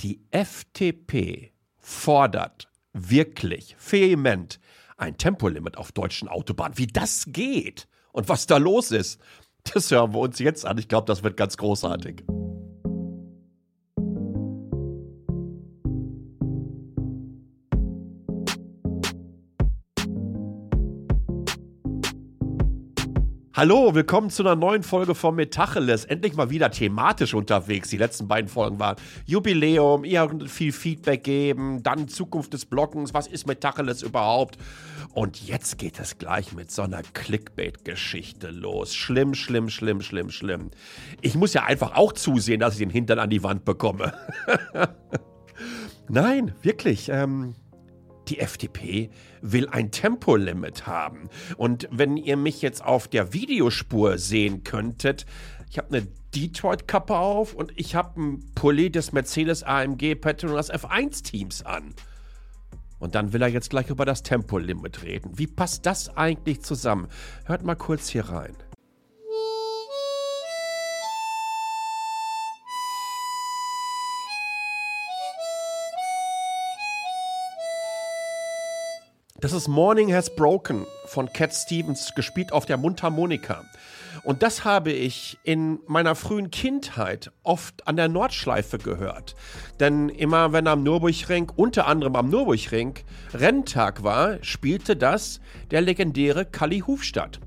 Die FDP fordert wirklich vehement ein Tempolimit auf deutschen Autobahnen. Wie das geht und was da los ist, das hören wir uns jetzt an. Ich glaube, das wird ganz großartig. Hallo, willkommen zu einer neuen Folge von Metacheles. Endlich mal wieder thematisch unterwegs. Die letzten beiden Folgen waren Jubiläum, ihr viel Feedback geben, dann Zukunft des Blockens, was ist Metacheles überhaupt? Und jetzt geht es gleich mit so einer Clickbait-Geschichte los. Schlimm, schlimm, schlimm, schlimm, schlimm. Ich muss ja einfach auch zusehen, dass ich den Hintern an die Wand bekomme. Nein, wirklich. Ähm, die FDP will ein Tempolimit haben. Und wenn ihr mich jetzt auf der Videospur sehen könntet, ich habe eine Detroit-Kappe auf und ich habe ein Pulli des Mercedes AMG Petronas F1 Teams an. Und dann will er jetzt gleich über das Tempolimit reden. Wie passt das eigentlich zusammen? Hört mal kurz hier rein. Das ist Morning Has Broken von Cat Stevens, gespielt auf der Mundharmonika. Und das habe ich in meiner frühen Kindheit oft an der Nordschleife gehört. Denn immer wenn am Nürburgring, unter anderem am Nürburgring, Renntag war, spielte das der legendäre Kalli Hufstadt.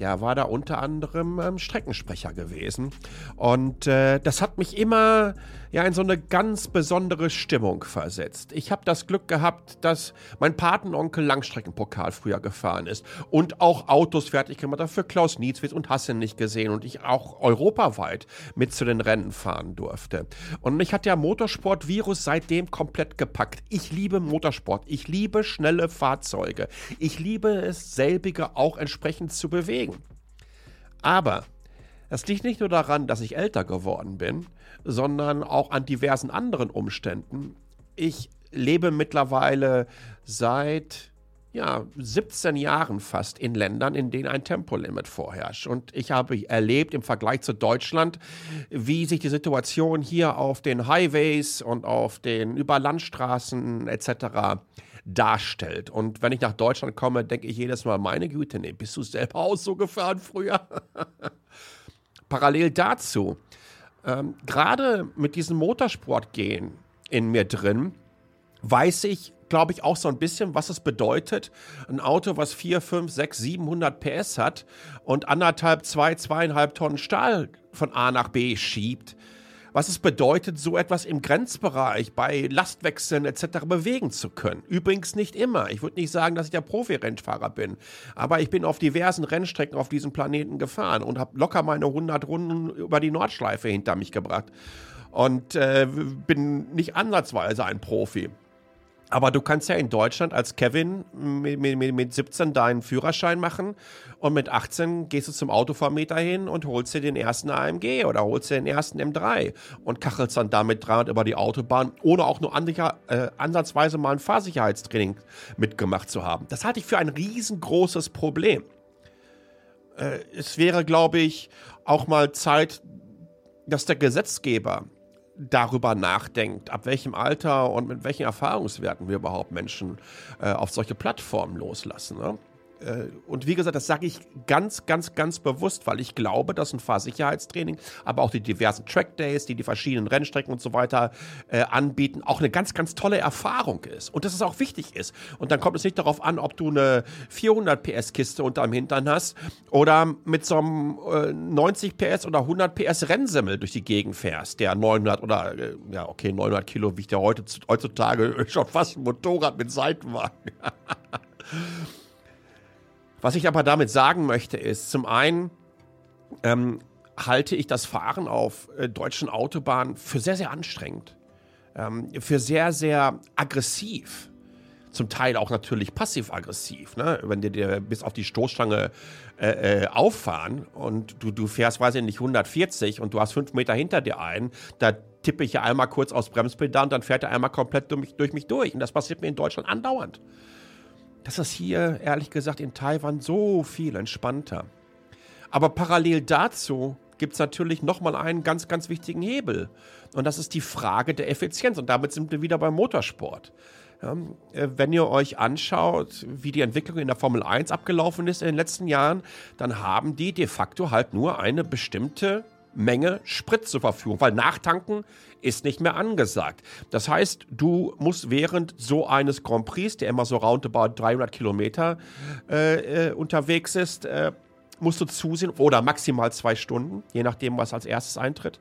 Der war da unter anderem ähm, Streckensprecher gewesen. Und äh, das hat mich immer ja in so eine ganz besondere Stimmung versetzt. Ich habe das Glück gehabt, dass mein Patenonkel Langstreckenpokal früher gefahren ist und auch Autos fertig gemacht hat für Klaus Nietzwitz und Hasse nicht gesehen und ich auch europaweit mit zu den Rennen fahren durfte. Und mich hat der Motorsport-Virus seitdem komplett gepackt. Ich liebe Motorsport, ich liebe schnelle Fahrzeuge, ich liebe es, selbige auch entsprechend zu bewegen. Aber das liegt nicht nur daran, dass ich älter geworden bin, sondern auch an diversen anderen Umständen. Ich lebe mittlerweile seit ja, 17 Jahren fast in Ländern, in denen ein Tempolimit vorherrscht. Und ich habe erlebt im Vergleich zu Deutschland, wie sich die Situation hier auf den Highways und auf den Überlandstraßen etc darstellt. Und wenn ich nach Deutschland komme, denke ich jedes Mal, meine Güte, nee, bist du selber auch so gefahren früher? Parallel dazu, ähm, gerade mit diesem Motorsportgehen in mir drin, weiß ich, glaube ich, auch so ein bisschen, was es bedeutet, ein Auto, was 4, 5, 6, 700 PS hat und anderthalb, zwei, zweieinhalb Tonnen Stahl von A nach B schiebt, was es bedeutet, so etwas im Grenzbereich bei Lastwechseln etc. bewegen zu können. Übrigens nicht immer. Ich würde nicht sagen, dass ich der Profi-Rennfahrer bin, aber ich bin auf diversen Rennstrecken auf diesem Planeten gefahren und habe locker meine 100 Runden über die Nordschleife hinter mich gebracht und äh, bin nicht ansatzweise ein Profi. Aber du kannst ja in Deutschland als Kevin mit, mit, mit 17 deinen Führerschein machen und mit 18 gehst du zum Autovermieter hin und holst dir den ersten AMG oder holst dir den ersten M3 und kachelst dann damit 300 über die Autobahn, ohne auch nur ansicher, äh, ansatzweise mal ein Fahrsicherheitstraining mitgemacht zu haben. Das halte ich für ein riesengroßes Problem. Äh, es wäre, glaube ich, auch mal Zeit, dass der Gesetzgeber darüber nachdenkt, ab welchem Alter und mit welchen Erfahrungswerten wir überhaupt Menschen äh, auf solche Plattformen loslassen. Ne? Äh, und wie gesagt, das sage ich ganz, ganz, ganz bewusst, weil ich glaube, dass ein Fahrsicherheitstraining, aber auch die diversen Trackdays, die die verschiedenen Rennstrecken und so weiter äh, anbieten, auch eine ganz, ganz tolle Erfahrung ist. Und dass es auch wichtig ist. Und dann kommt es nicht darauf an, ob du eine 400 PS Kiste unterm Hintern hast oder mit so einem äh, 90 PS oder 100 PS Rennsimmel durch die Gegend fährst, der 900 oder, äh, ja, okay, 900 Kilo wiegt ja heute, heutzutage schon fast ein Motorrad mit Seitenwagen. Was ich aber damit sagen möchte, ist zum einen, ähm, halte ich das Fahren auf äh, deutschen Autobahnen für sehr, sehr anstrengend, ähm, für sehr, sehr aggressiv. Zum Teil auch natürlich passiv-aggressiv, ne? wenn dir, bis auf die Stoßstange äh, äh, auffahren und du, du fährst, weiß ich nicht, 140 und du hast fünf Meter hinter dir ein, da tippe ich ja einmal kurz aufs Bremspedal und dann fährt er einmal komplett durch mich, durch mich durch. Und das passiert mir in Deutschland andauernd. Das ist hier, ehrlich gesagt, in Taiwan so viel entspannter. Aber parallel dazu gibt es natürlich nochmal einen ganz, ganz wichtigen Hebel. Und das ist die Frage der Effizienz. Und damit sind wir wieder beim Motorsport. Ja, äh, wenn ihr euch anschaut, wie die Entwicklung in der Formel 1 abgelaufen ist in den letzten Jahren, dann haben die de facto halt nur eine bestimmte Menge Sprit zur Verfügung, weil Nachtanken ist nicht mehr angesagt. Das heißt, du musst während so eines Grand Prix, der immer so roundabout 300 Kilometer äh, äh, unterwegs ist, äh, musst du zusehen, oder maximal zwei Stunden, je nachdem, was als erstes eintritt,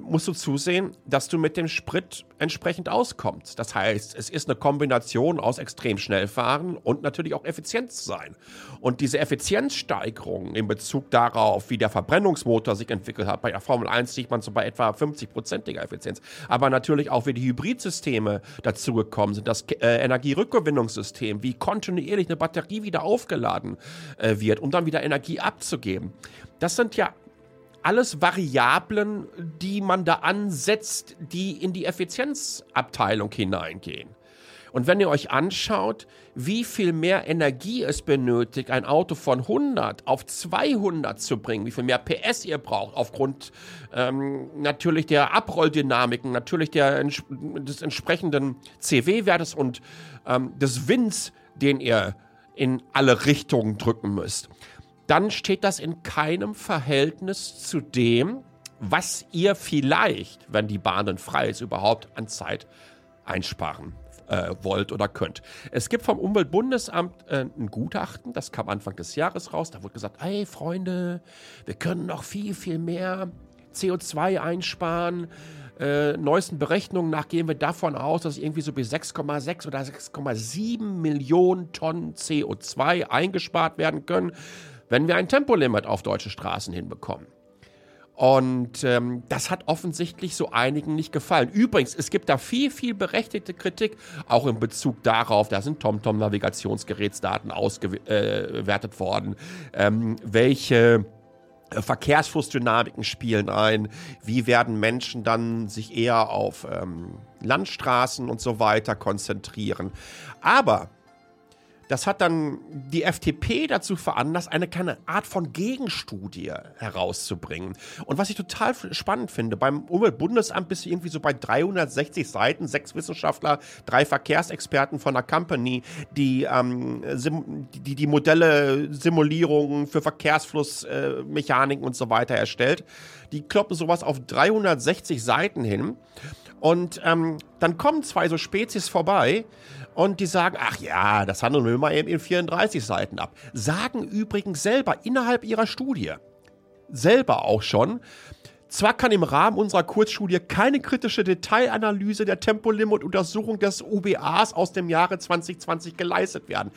musst du zusehen, dass du mit dem Sprit entsprechend auskommst. Das heißt, es ist eine Kombination aus extrem schnell fahren und natürlich auch Effizienz sein. Und diese Effizienzsteigerung in Bezug darauf, wie der Verbrennungsmotor sich entwickelt hat, bei der Formel 1 sieht man so bei etwa 50-prozentiger Effizienz, aber natürlich auch, wie die Hybridsysteme dazugekommen sind, das äh, Energierückgewinnungssystem, wie kontinuierlich eine Batterie wieder aufgeladen äh, wird, um dann wieder Energie abzugeben. Das sind ja alles Variablen, die man da ansetzt, die in die Effizienzabteilung hineingehen. Und wenn ihr euch anschaut, wie viel mehr Energie es benötigt, ein Auto von 100 auf 200 zu bringen, wie viel mehr PS ihr braucht, aufgrund ähm, natürlich der Abrolldynamiken, natürlich der, des entsprechenden CW-Wertes und ähm, des Winds, den ihr in alle Richtungen drücken müsst dann steht das in keinem Verhältnis zu dem, was ihr vielleicht, wenn die Bahn dann frei ist, überhaupt an Zeit einsparen äh, wollt oder könnt. Es gibt vom Umweltbundesamt äh, ein Gutachten, das kam Anfang des Jahres raus. Da wurde gesagt, hey Freunde, wir können noch viel, viel mehr CO2 einsparen. Äh, neuesten Berechnungen nach gehen wir davon aus, dass irgendwie so bis 6,6 oder 6,7 Millionen Tonnen CO2 eingespart werden können wenn wir ein Tempolimit auf deutsche Straßen hinbekommen. Und ähm, das hat offensichtlich so einigen nicht gefallen. Übrigens, es gibt da viel, viel berechtigte Kritik, auch in Bezug darauf, da sind TomTom-Navigationsgerätsdaten ausgewertet äh, worden, ähm, welche äh, Verkehrsflussdynamiken spielen ein, wie werden Menschen dann sich eher auf ähm, Landstraßen und so weiter konzentrieren. Aber das hat dann die FDP dazu veranlasst, eine kleine Art von Gegenstudie herauszubringen. Und was ich total spannend finde, beim Umweltbundesamt bist du irgendwie so bei 360 Seiten, sechs Wissenschaftler, drei Verkehrsexperten von der Company, die ähm, die, die Modelle, Simulierungen für Verkehrsflussmechaniken äh, und so weiter erstellt. Die kloppen sowas auf 360 Seiten hin. Und ähm, dann kommen zwei so Spezies vorbei und die sagen, ach ja, das handeln wir mal eben in 34 Seiten ab. Sagen übrigens selber innerhalb ihrer Studie, selber auch schon, zwar kann im Rahmen unserer Kurzstudie keine kritische Detailanalyse der Tempolimit-Untersuchung des UBAs aus dem Jahre 2020 geleistet werden.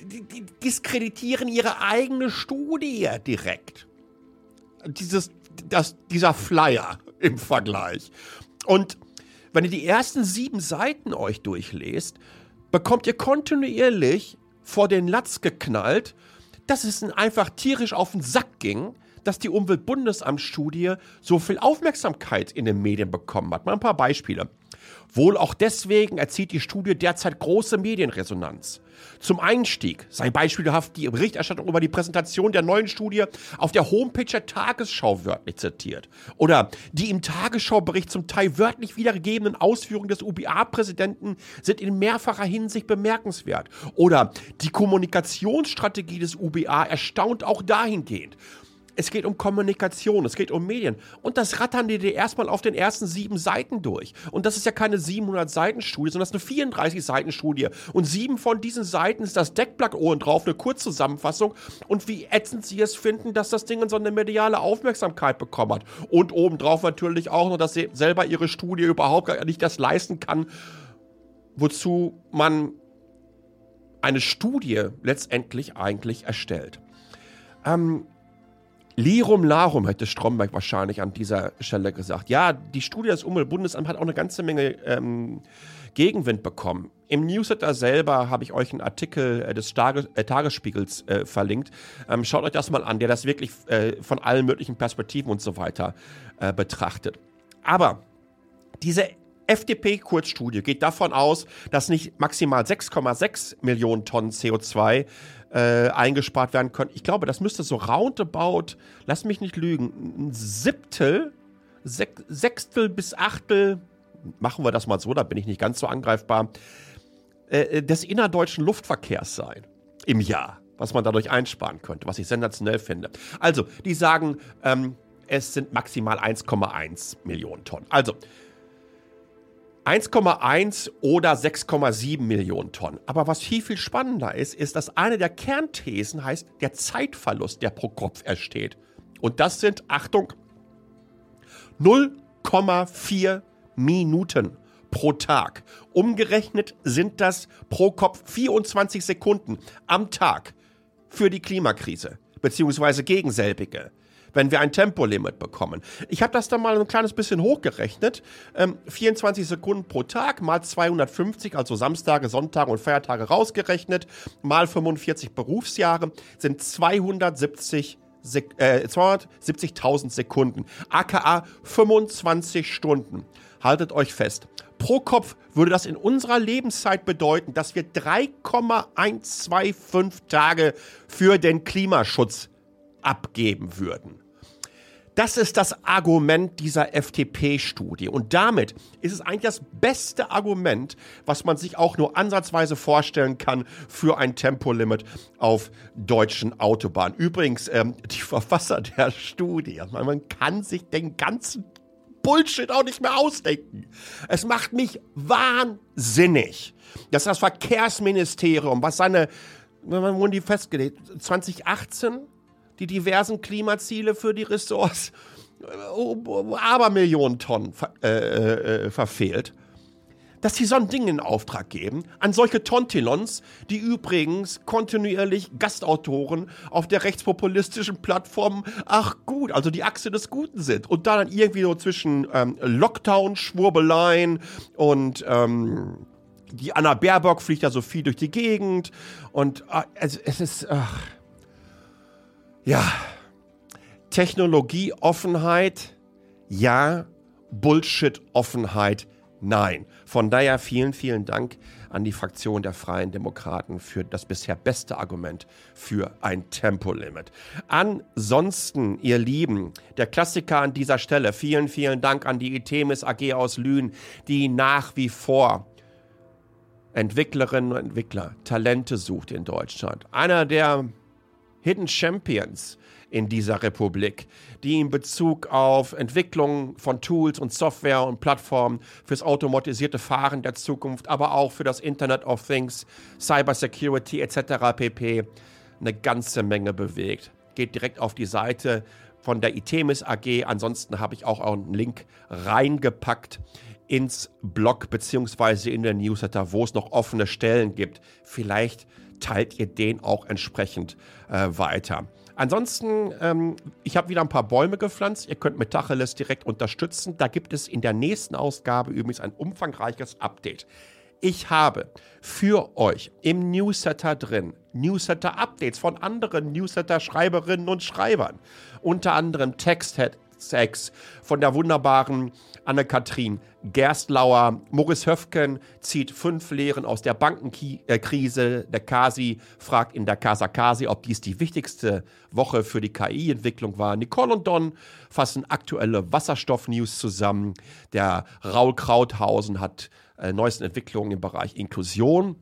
Die, die diskreditieren ihre eigene Studie direkt. Dieses, das, dieser Flyer im Vergleich. Und wenn ihr die ersten sieben Seiten euch durchlest, bekommt ihr kontinuierlich vor den Latz geknallt, dass es einfach tierisch auf den Sack ging, dass die Umweltbundesamtsstudie so viel Aufmerksamkeit in den Medien bekommen hat. Mal ein paar Beispiele. Wohl auch deswegen erzieht die Studie derzeit große Medienresonanz. Zum Einstieg sei beispielhaft die Berichterstattung über die Präsentation der neuen Studie auf der Homepage der Tagesschau wörtlich zitiert. Oder die im Tagesschaubericht zum Teil wörtlich wiedergegebenen Ausführungen des UBA-Präsidenten sind in mehrfacher Hinsicht bemerkenswert. Oder die Kommunikationsstrategie des UBA erstaunt auch dahingehend. Es geht um Kommunikation, es geht um Medien. Und das rattern die dir erstmal auf den ersten sieben Seiten durch. Und das ist ja keine 700-Seiten-Studie, sondern das ist eine 34-Seiten-Studie. Und sieben von diesen Seiten ist das Deckblatt oben drauf, eine Kurzzusammenfassung. Und wie ätzend sie es finden, dass das Ding so eine mediale Aufmerksamkeit bekommen hat. Und obendrauf natürlich auch noch, dass sie selber ihre Studie überhaupt nicht das leisten kann, wozu man eine Studie letztendlich eigentlich erstellt. Ähm, Lirum Larum hätte Stromberg wahrscheinlich an dieser Stelle gesagt. Ja, die Studie des Umweltbundesamts hat auch eine ganze Menge ähm, Gegenwind bekommen. Im Newsletter selber habe ich euch einen Artikel äh, des äh, Tagesspiegels äh, verlinkt. Ähm, schaut euch das mal an, der das wirklich äh, von allen möglichen Perspektiven und so weiter betrachtet. Aber diese FDP-Kurzstudie geht davon aus, dass nicht maximal 6,6 Millionen Tonnen CO2 äh, eingespart werden können. Ich glaube, das müsste so roundabout, lass mich nicht lügen, ein Siebtel, Sek Sechstel bis Achtel, machen wir das mal so, da bin ich nicht ganz so angreifbar, äh, des innerdeutschen Luftverkehrs sein im Jahr, was man dadurch einsparen könnte, was ich sensationell finde. Also, die sagen, ähm, es sind maximal 1,1 Millionen Tonnen. Also, 1,1 oder 6,7 Millionen Tonnen. Aber was viel, viel spannender ist, ist, dass eine der Kernthesen heißt, der Zeitverlust, der pro Kopf entsteht. Und das sind, Achtung, 0,4 Minuten pro Tag. Umgerechnet sind das pro Kopf 24 Sekunden am Tag für die Klimakrise, beziehungsweise gegen selbige wenn wir ein Tempolimit bekommen. Ich habe das dann mal ein kleines bisschen hochgerechnet. Ähm, 24 Sekunden pro Tag mal 250, also Samstage, Sonntage und Feiertage rausgerechnet, mal 45 Berufsjahre sind 270 äh, 270.000 Sekunden, aka 25 Stunden. Haltet euch fest. Pro Kopf würde das in unserer Lebenszeit bedeuten, dass wir 3,125 Tage für den Klimaschutz abgeben würden. Das ist das Argument dieser FDP-Studie. Und damit ist es eigentlich das beste Argument, was man sich auch nur ansatzweise vorstellen kann für ein Tempolimit auf deutschen Autobahnen. Übrigens, ähm, die Verfasser der Studie, man kann sich den ganzen Bullshit auch nicht mehr ausdenken. Es macht mich wahnsinnig, dass das Verkehrsministerium, was seine, wann wurden die festgelegt? 2018? Die diversen Klimaziele für die Ressorts äh, aber Millionen Tonnen äh, äh, verfehlt, dass sie so ein Ding in Auftrag geben an solche Tontilons, die übrigens kontinuierlich Gastautoren auf der rechtspopulistischen Plattform, ach gut, also die Achse des Guten sind. Und da dann irgendwie so zwischen ähm, Lockdown-Schwurbeleien und ähm, die Anna Baerbock fliegt ja so viel durch die Gegend und äh, also es ist... Ach, ja, Technologieoffenheit, ja, Bullshit-Offenheit, nein. Von daher vielen, vielen Dank an die Fraktion der Freien Demokraten für das bisher beste Argument für ein Tempolimit. Ansonsten, ihr Lieben, der Klassiker an dieser Stelle, vielen, vielen Dank an die Itemis AG aus Lünen, die nach wie vor Entwicklerinnen und Entwickler, Talente sucht in Deutschland. Einer der Hidden Champions in dieser Republik, die in Bezug auf Entwicklung von Tools und Software und Plattformen fürs automatisierte Fahren der Zukunft, aber auch für das Internet of Things, Cybersecurity etc. pp. eine ganze Menge bewegt. Geht direkt auf die Seite von der Itemis AG. Ansonsten habe ich auch einen Link reingepackt ins Blog beziehungsweise in der Newsletter, wo es noch offene Stellen gibt. Vielleicht teilt ihr den auch entsprechend äh, weiter. Ansonsten, ähm, ich habe wieder ein paar Bäume gepflanzt. Ihr könnt Metacheles direkt unterstützen. Da gibt es in der nächsten Ausgabe übrigens ein umfangreiches Update. Ich habe für euch im Newsletter drin Newsletter-Updates von anderen Newsletter-Schreiberinnen und Schreibern. Unter anderem Text-Hacks von der wunderbaren Anne-Kathrin Gerstlauer. Morris Höfken zieht fünf Lehren aus der Bankenkrise. Der Kasi fragt in der Casa Kasi, ob dies die wichtigste Woche für die KI-Entwicklung war. Nicole und Don fassen aktuelle Wasserstoff-News zusammen. Der Raul Krauthausen hat äh, neuesten Entwicklungen im Bereich Inklusion.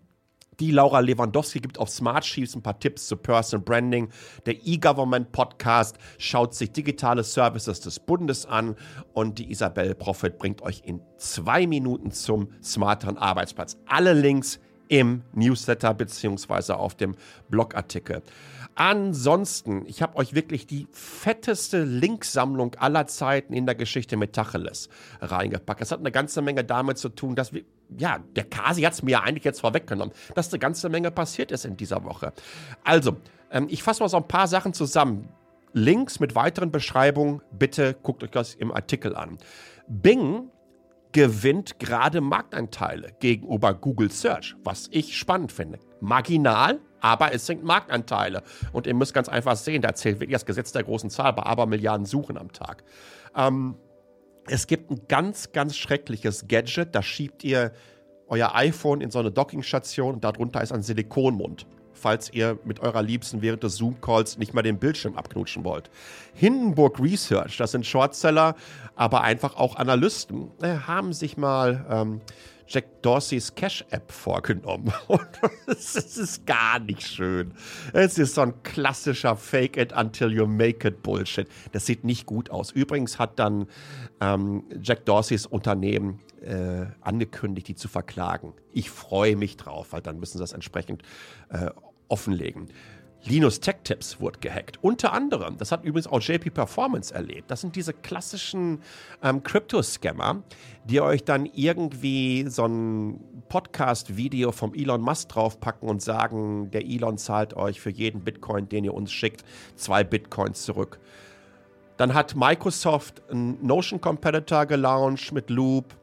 Die Laura Lewandowski gibt auf Smart Sheets ein paar Tipps zu Personal Branding. Der E-Government Podcast schaut sich digitale Services des Bundes an und die Isabel Profit bringt euch in zwei Minuten zum smarteren Arbeitsplatz. Alle Links im Newsletter beziehungsweise auf dem Blogartikel. Ansonsten, ich habe euch wirklich die fetteste Linksammlung aller Zeiten in der Geschichte mit Tacheles reingepackt. Das hat eine ganze Menge damit zu tun, dass wir, ja, der Kasi hat es mir ja eigentlich jetzt vorweggenommen, dass eine ganze Menge passiert ist in dieser Woche. Also, ähm, ich fasse mal so ein paar Sachen zusammen. Links mit weiteren Beschreibungen, bitte guckt euch das im Artikel an. Bing gewinnt gerade Marktanteile gegenüber Google Search, was ich spannend finde. Marginal, aber es sind Marktanteile. Und ihr müsst ganz einfach sehen, da zählt wirklich das Gesetz der großen Zahl bei Abermilliarden Suchen am Tag. Ähm, Es gibt ein ganz, ganz schreckliches Gadget, da schiebt ihr euer iPhone in so eine Dockingstation und darunter ist ein Silikonmund, falls ihr mit eurer Liebsten während des Zoom-Calls nicht mal den Bildschirm abknutschen wollt. Hindenburg Research, das sind Shortseller, aber einfach auch Analysten, äh, haben sich mal ähm, Jack Dorseys Cash-App vorgenommen. Und es ist gar nicht schön. Es ist so ein klassischer Fake it until you make it Bullshit. Das sieht nicht gut aus. Übrigens hat dann ähm, Jack Dorseys Unternehmen äh, angekündigt, die zu verklagen. Ich freue mich drauf, weil dann müssen sie das entsprechend äh, offenlegen. Linus Tech Tips wurde gehackt. Unter anderem, das hat übrigens auch JP Performance erlebt. Das sind diese klassischen ähm, Crypto-Scammer, die euch dann irgendwie so ein Podcast-Video vom Elon Musk draufpacken und sagen, der Elon zahlt euch für jeden Bitcoin, den ihr uns schickt, zwei Bitcoins zurück. Dann hat Microsoft einen Notion Competitor gelauncht mit Loop.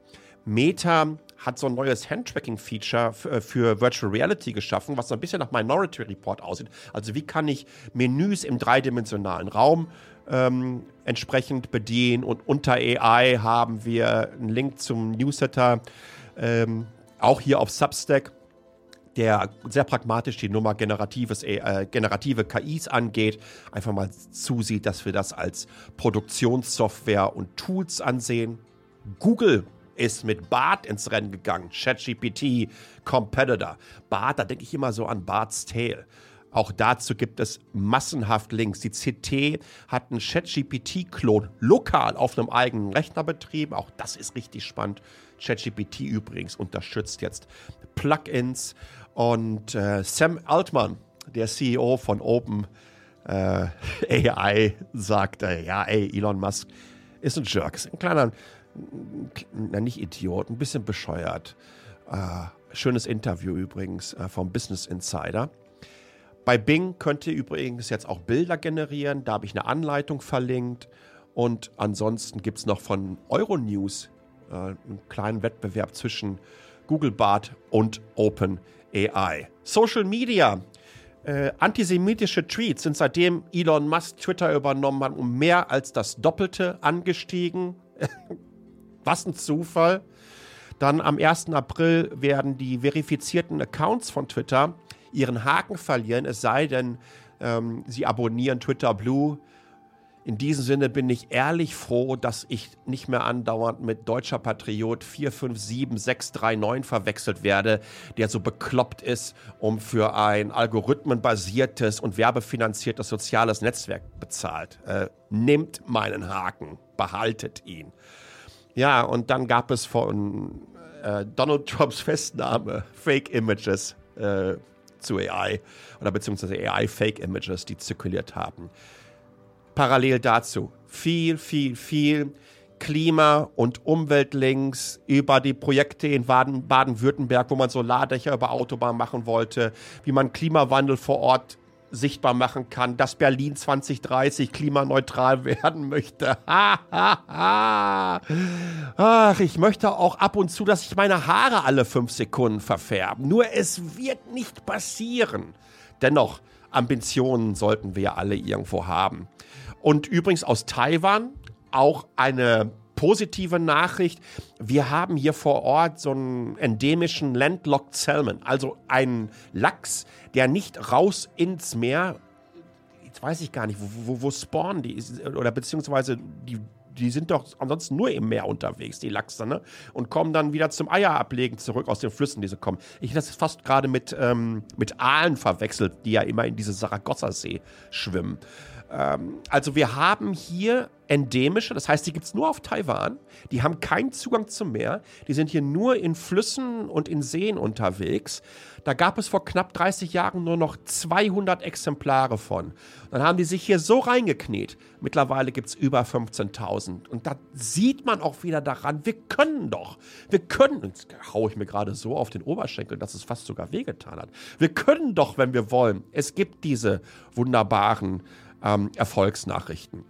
Meta hat so ein neues Handtracking-Feature äh, für Virtual Reality geschaffen, was so ein bisschen nach Minority Report aussieht. Also wie kann ich Menüs im dreidimensionalen Raum ähm, entsprechend bedienen und unter AI haben wir einen Link zum Newsletter, ähm, auch hier auf Substack der sehr pragmatisch die Nummer generatives, äh, generative KIs angeht, einfach mal zusieht, dass wir das als Produktionssoftware und Tools ansehen. Google ist mit Bart ins Rennen gegangen. ChatGPT Competitor. Bart, da denke ich immer so an Bart's Tale. Auch dazu gibt es massenhaft Links. Die CT hat einen ChatGPT-Klon lokal auf einem eigenen Rechner betrieben. Auch das ist richtig spannend. ChatGPT übrigens unterstützt jetzt Plugins. Und äh, Sam Altman, der CEO von Open äh, AI, sagte, ja, ey, Elon Musk ist ein Jerk, ist ein kleiner na nicht Idiot, ein bisschen bescheuert. Äh, schönes Interview übrigens äh, vom Business Insider. Bei Bing könnt ihr übrigens jetzt auch Bilder generieren. Da habe ich eine Anleitung verlinkt. Und ansonsten gibt es noch von Euronews äh, einen kleinen Wettbewerb zwischen Google Bart und OpenAI. Social Media. Äh, antisemitische Tweets sind seitdem Elon Musk Twitter übernommen hat, um mehr als das Doppelte angestiegen. Was ein Zufall. Dann am 1. April werden die verifizierten Accounts von Twitter ihren Haken verlieren, es sei denn, ähm, sie abonnieren Twitter Blue. In diesem Sinne bin ich ehrlich froh, dass ich nicht mehr andauernd mit Deutscher Patriot 457639 verwechselt werde, der so bekloppt ist, um für ein algorithmenbasiertes und werbefinanziertes soziales Netzwerk bezahlt. Äh, nimmt meinen Haken, behaltet ihn. Ja, und dann gab es von äh, Donald Trumps Festnahme Fake Images äh, zu AI oder beziehungsweise AI Fake Images, die zirkuliert haben. Parallel dazu viel, viel, viel Klima- und Umweltlinks über die Projekte in Baden-Württemberg, wo man Solardächer über Autobahnen machen wollte, wie man Klimawandel vor Ort sichtbar machen kann, dass Berlin 2030 klimaneutral werden möchte. Ach, ich möchte auch ab und zu, dass sich meine Haare alle fünf Sekunden verfärben. Nur es wird nicht passieren. Dennoch, Ambitionen sollten wir alle irgendwo haben. Und übrigens aus Taiwan auch eine positive Nachricht. Wir haben hier vor Ort so einen endemischen Landlocked Salmon, also einen Lachs, der nicht raus ins Meer, jetzt weiß ich gar nicht, wo, wo, wo spawnen die, oder beziehungsweise die, die sind doch ansonsten nur im Meer unterwegs, die Lachse, ne? Und kommen dann wieder zum Eierablegen zurück aus den Flüssen, die sie kommen. Ich hätte das fast gerade mit, ähm, mit Aalen verwechselt, die ja immer in diese Saragossa-See schwimmen. Ähm, also wir haben hier endemische, das heißt, die gibt es nur auf Taiwan. Die haben keinen Zugang zum Meer. Die sind hier nur in Flüssen und in Seen unterwegs. Da gab es vor knapp 30 Jahren nur noch 200 Exemplare von. Dann haben die sich hier so reingekniet. Mittlerweile gibt es über 15.000. Und da sieht man auch wieder daran, wir können doch. Wir können, jetzt haue ich mir gerade so auf den Oberschenkel, dass es fast sogar wehgetan hat. Wir können doch, wenn wir wollen. Es gibt diese wunderbaren ähm, Erfolgsnachrichten.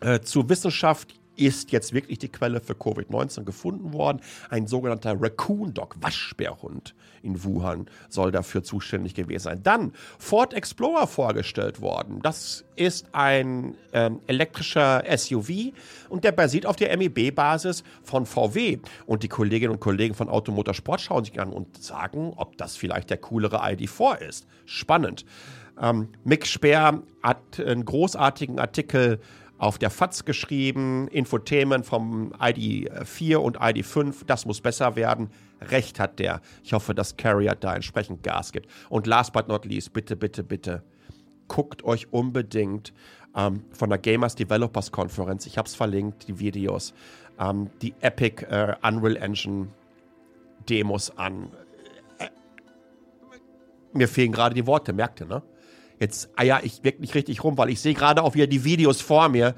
Äh, zur Wissenschaft ist jetzt wirklich die Quelle für Covid-19 gefunden worden. Ein sogenannter Raccoon Dog, Waschbärhund in Wuhan, soll dafür zuständig gewesen sein. Dann Ford Explorer vorgestellt worden. Das ist ein ähm, elektrischer SUV und der basiert auf der MEB-Basis von VW. Und die Kolleginnen und Kollegen von Automotorsport schauen sich an und sagen, ob das vielleicht der coolere ID4 ist. Spannend. Ähm, Mick Speer hat einen großartigen Artikel auf der FATS geschrieben, Infotainment vom ID4 und ID5, das muss besser werden. Recht hat der. Ich hoffe, dass Carrier da entsprechend Gas gibt. Und last but not least, bitte, bitte, bitte, guckt euch unbedingt ähm, von der Gamers Developers Konferenz, ich habe es verlinkt, die Videos, ähm, die Epic äh, Unreal Engine Demos an. Äh, mir fehlen gerade die Worte, merkt ihr, ne? Jetzt eier ich wirklich richtig rum, weil ich sehe gerade auch wieder die Videos vor mir.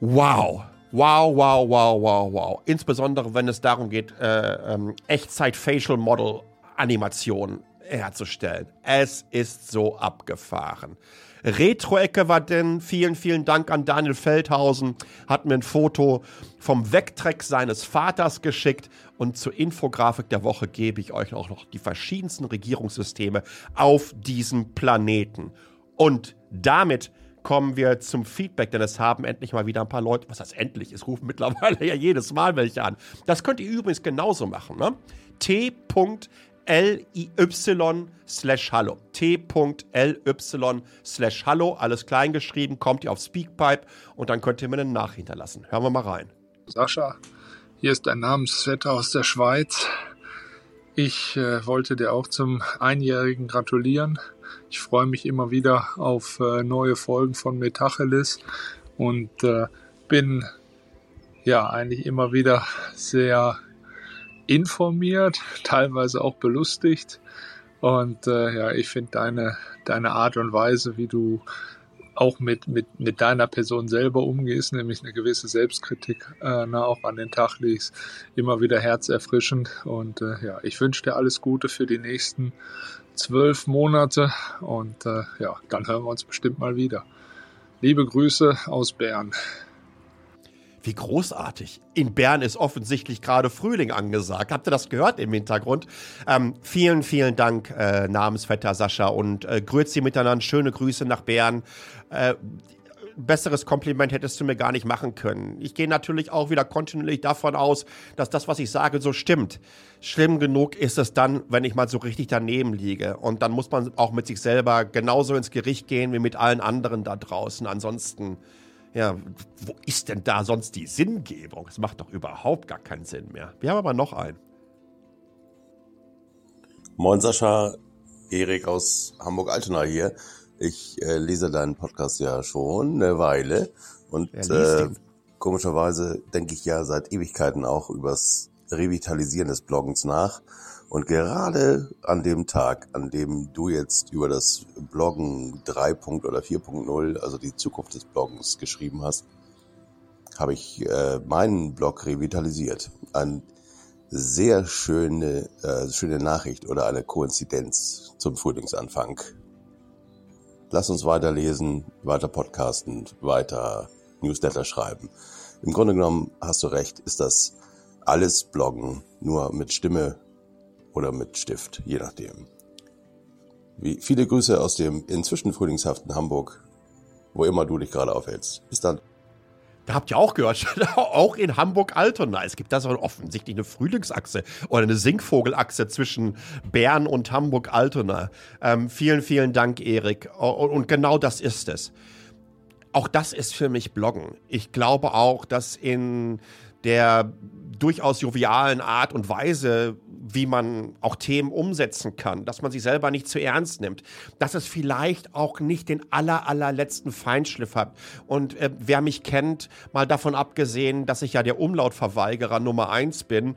Wow. Wow, wow, wow, wow, wow. Insbesondere, wenn es darum geht, äh, ähm, Echtzeit-Facial-Model-Animationen herzustellen. Es ist so abgefahren. Retro-Ecke war denn. Vielen, vielen Dank an Daniel Feldhausen. Hat mir ein Foto vom Wegtreck seines Vaters geschickt. Und zur Infografik der Woche gebe ich euch auch noch die verschiedensten Regierungssysteme auf diesem Planeten. Und damit kommen wir zum Feedback, denn es haben endlich mal wieder ein paar Leute, was heißt endlich, es rufen mittlerweile ja jedes Mal welche an. Das könnt ihr übrigens genauso machen. Ne? T.ly slash hallo. T.ly slash hallo, alles klein geschrieben, kommt ihr auf Speakpipe und dann könnt ihr mir eine Nachricht hinterlassen. Hören wir mal rein. Sascha, hier ist ein Namensvetter aus der Schweiz. Ich äh, wollte dir auch zum Einjährigen gratulieren. Ich freue mich immer wieder auf äh, neue Folgen von Metacheles und äh, bin ja eigentlich immer wieder sehr informiert, teilweise auch belustigt. Und äh, ja, ich finde deine, deine Art und Weise, wie du auch mit, mit, mit deiner Person selber umgehst, nämlich eine gewisse Selbstkritik äh, na, auch an den Tag legst, immer wieder herzerfrischend. Und äh, ja, ich wünsche dir alles Gute für die nächsten zwölf Monate und äh, ja, dann hören wir uns bestimmt mal wieder. Liebe Grüße aus Bern. Wie großartig. In Bern ist offensichtlich gerade Frühling angesagt. Habt ihr das gehört im Hintergrund? Ähm, vielen, vielen Dank, äh, Namensvetter Sascha und äh, Grüezi miteinander. Schöne Grüße nach Bern. Äh, besseres Kompliment hättest du mir gar nicht machen können. Ich gehe natürlich auch wieder kontinuierlich davon aus, dass das, was ich sage, so stimmt. Schlimm genug ist es dann, wenn ich mal so richtig daneben liege. Und dann muss man auch mit sich selber genauso ins Gericht gehen wie mit allen anderen da draußen. Ansonsten ja, wo ist denn da sonst die Sinngebung? Das macht doch überhaupt gar keinen Sinn mehr. Wir haben aber noch einen. Moin Sascha, Erik aus Hamburg-Altona hier. Ich äh, lese deinen Podcast ja schon eine Weile und äh, komischerweise denke ich ja seit Ewigkeiten auch übers Revitalisieren des Bloggens nach. Und gerade an dem Tag, an dem du jetzt über das Bloggen 3. oder 4.0, also die Zukunft des Bloggens geschrieben hast, habe ich äh, meinen Blog revitalisiert. Eine sehr schöne, äh, schöne Nachricht oder eine Koinzidenz zum Frühlingsanfang. Lass uns weiterlesen, weiter podcasten, weiter Newsletter schreiben. Im Grunde genommen hast du recht, ist das alles Bloggen, nur mit Stimme oder mit Stift, je nachdem. Wie viele Grüße aus dem inzwischen frühlingshaften Hamburg, wo immer du dich gerade aufhältst. Bis dann. Da habt ihr auch gehört, auch in Hamburg-Altona. Es gibt da so offensichtlich eine Frühlingsachse oder eine Singvogelachse zwischen Bern und Hamburg-Altona. Ähm, vielen, vielen Dank, Erik. Und genau das ist es. Auch das ist für mich Bloggen. Ich glaube auch, dass in der durchaus jovialen Art und Weise, wie man auch Themen umsetzen kann, dass man sich selber nicht zu ernst nimmt, dass es vielleicht auch nicht den aller, allerletzten Feinschliff hat. Und äh, wer mich kennt, mal davon abgesehen, dass ich ja der Umlautverweigerer Nummer eins bin,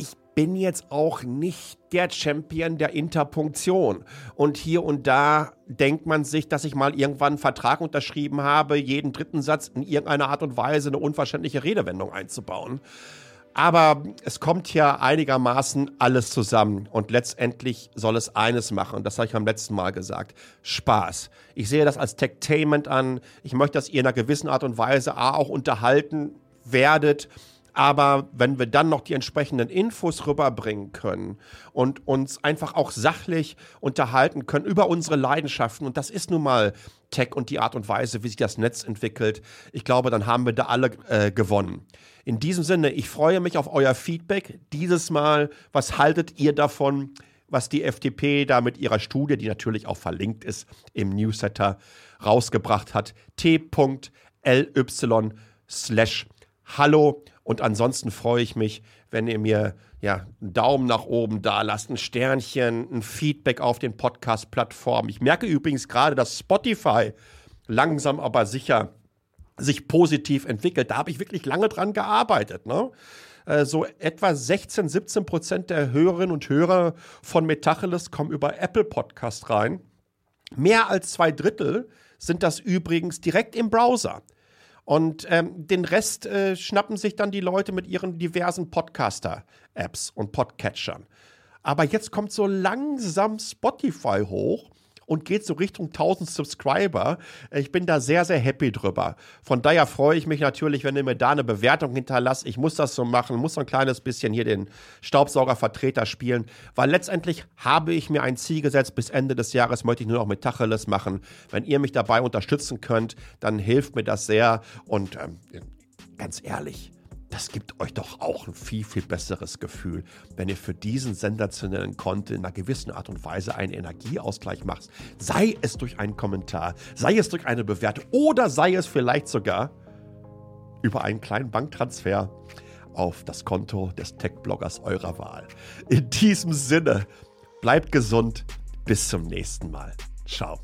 ich bin jetzt auch nicht der Champion der Interpunktion. Und hier und da denkt man sich, dass ich mal irgendwann einen Vertrag unterschrieben habe, jeden dritten Satz in irgendeiner Art und Weise eine unverständliche Redewendung einzubauen. Aber es kommt ja einigermaßen alles zusammen und letztendlich soll es eines machen, und das habe ich beim letzten Mal gesagt, Spaß. Ich sehe das als Techtainment an. Ich möchte, dass ihr in einer gewissen Art und Weise A, auch unterhalten werdet, aber wenn wir dann noch die entsprechenden Infos rüberbringen können und uns einfach auch sachlich unterhalten können über unsere Leidenschaften, und das ist nun mal Tech und die Art und Weise, wie sich das Netz entwickelt, ich glaube, dann haben wir da alle äh, gewonnen. In diesem Sinne, ich freue mich auf euer Feedback. Dieses Mal, was haltet ihr davon, was die FDP da mit ihrer Studie, die natürlich auch verlinkt ist im Newsletter, rausgebracht hat? t.ly slash hallo. Und ansonsten freue ich mich, wenn ihr mir ja, einen Daumen nach oben da lasst, ein Sternchen, ein Feedback auf den Podcast-Plattformen. Ich merke übrigens gerade, dass Spotify langsam aber sicher sich positiv entwickelt. Da habe ich wirklich lange dran gearbeitet. Ne? Äh, so etwa 16, 17 Prozent der Hörerinnen und Hörer von Metacheles kommen über Apple Podcast rein. Mehr als zwei Drittel sind das übrigens direkt im Browser. Und ähm, den Rest äh, schnappen sich dann die Leute mit ihren diversen Podcaster-Apps und Podcatchern. Aber jetzt kommt so langsam Spotify hoch und geht so Richtung 1000 Subscriber. Ich bin da sehr, sehr happy drüber. Von daher freue ich mich natürlich, wenn ihr mir da eine Bewertung hinterlasst. Ich muss das so machen, muss so ein kleines bisschen hier den Staubsaugervertreter spielen, weil letztendlich habe ich mir ein Ziel gesetzt, bis Ende des Jahres möchte ich nur noch mit Tacheles machen. Wenn ihr mich dabei unterstützen könnt, dann hilft mir das sehr und ähm, ganz ehrlich, das gibt euch doch auch ein viel, viel besseres Gefühl, wenn ihr für diesen sensationellen Content in einer gewissen Art und Weise einen Energieausgleich macht. Sei es durch einen Kommentar, sei es durch eine Bewertung oder sei es vielleicht sogar über einen kleinen Banktransfer auf das Konto des Tech-Bloggers eurer Wahl. In diesem Sinne, bleibt gesund, bis zum nächsten Mal. Ciao.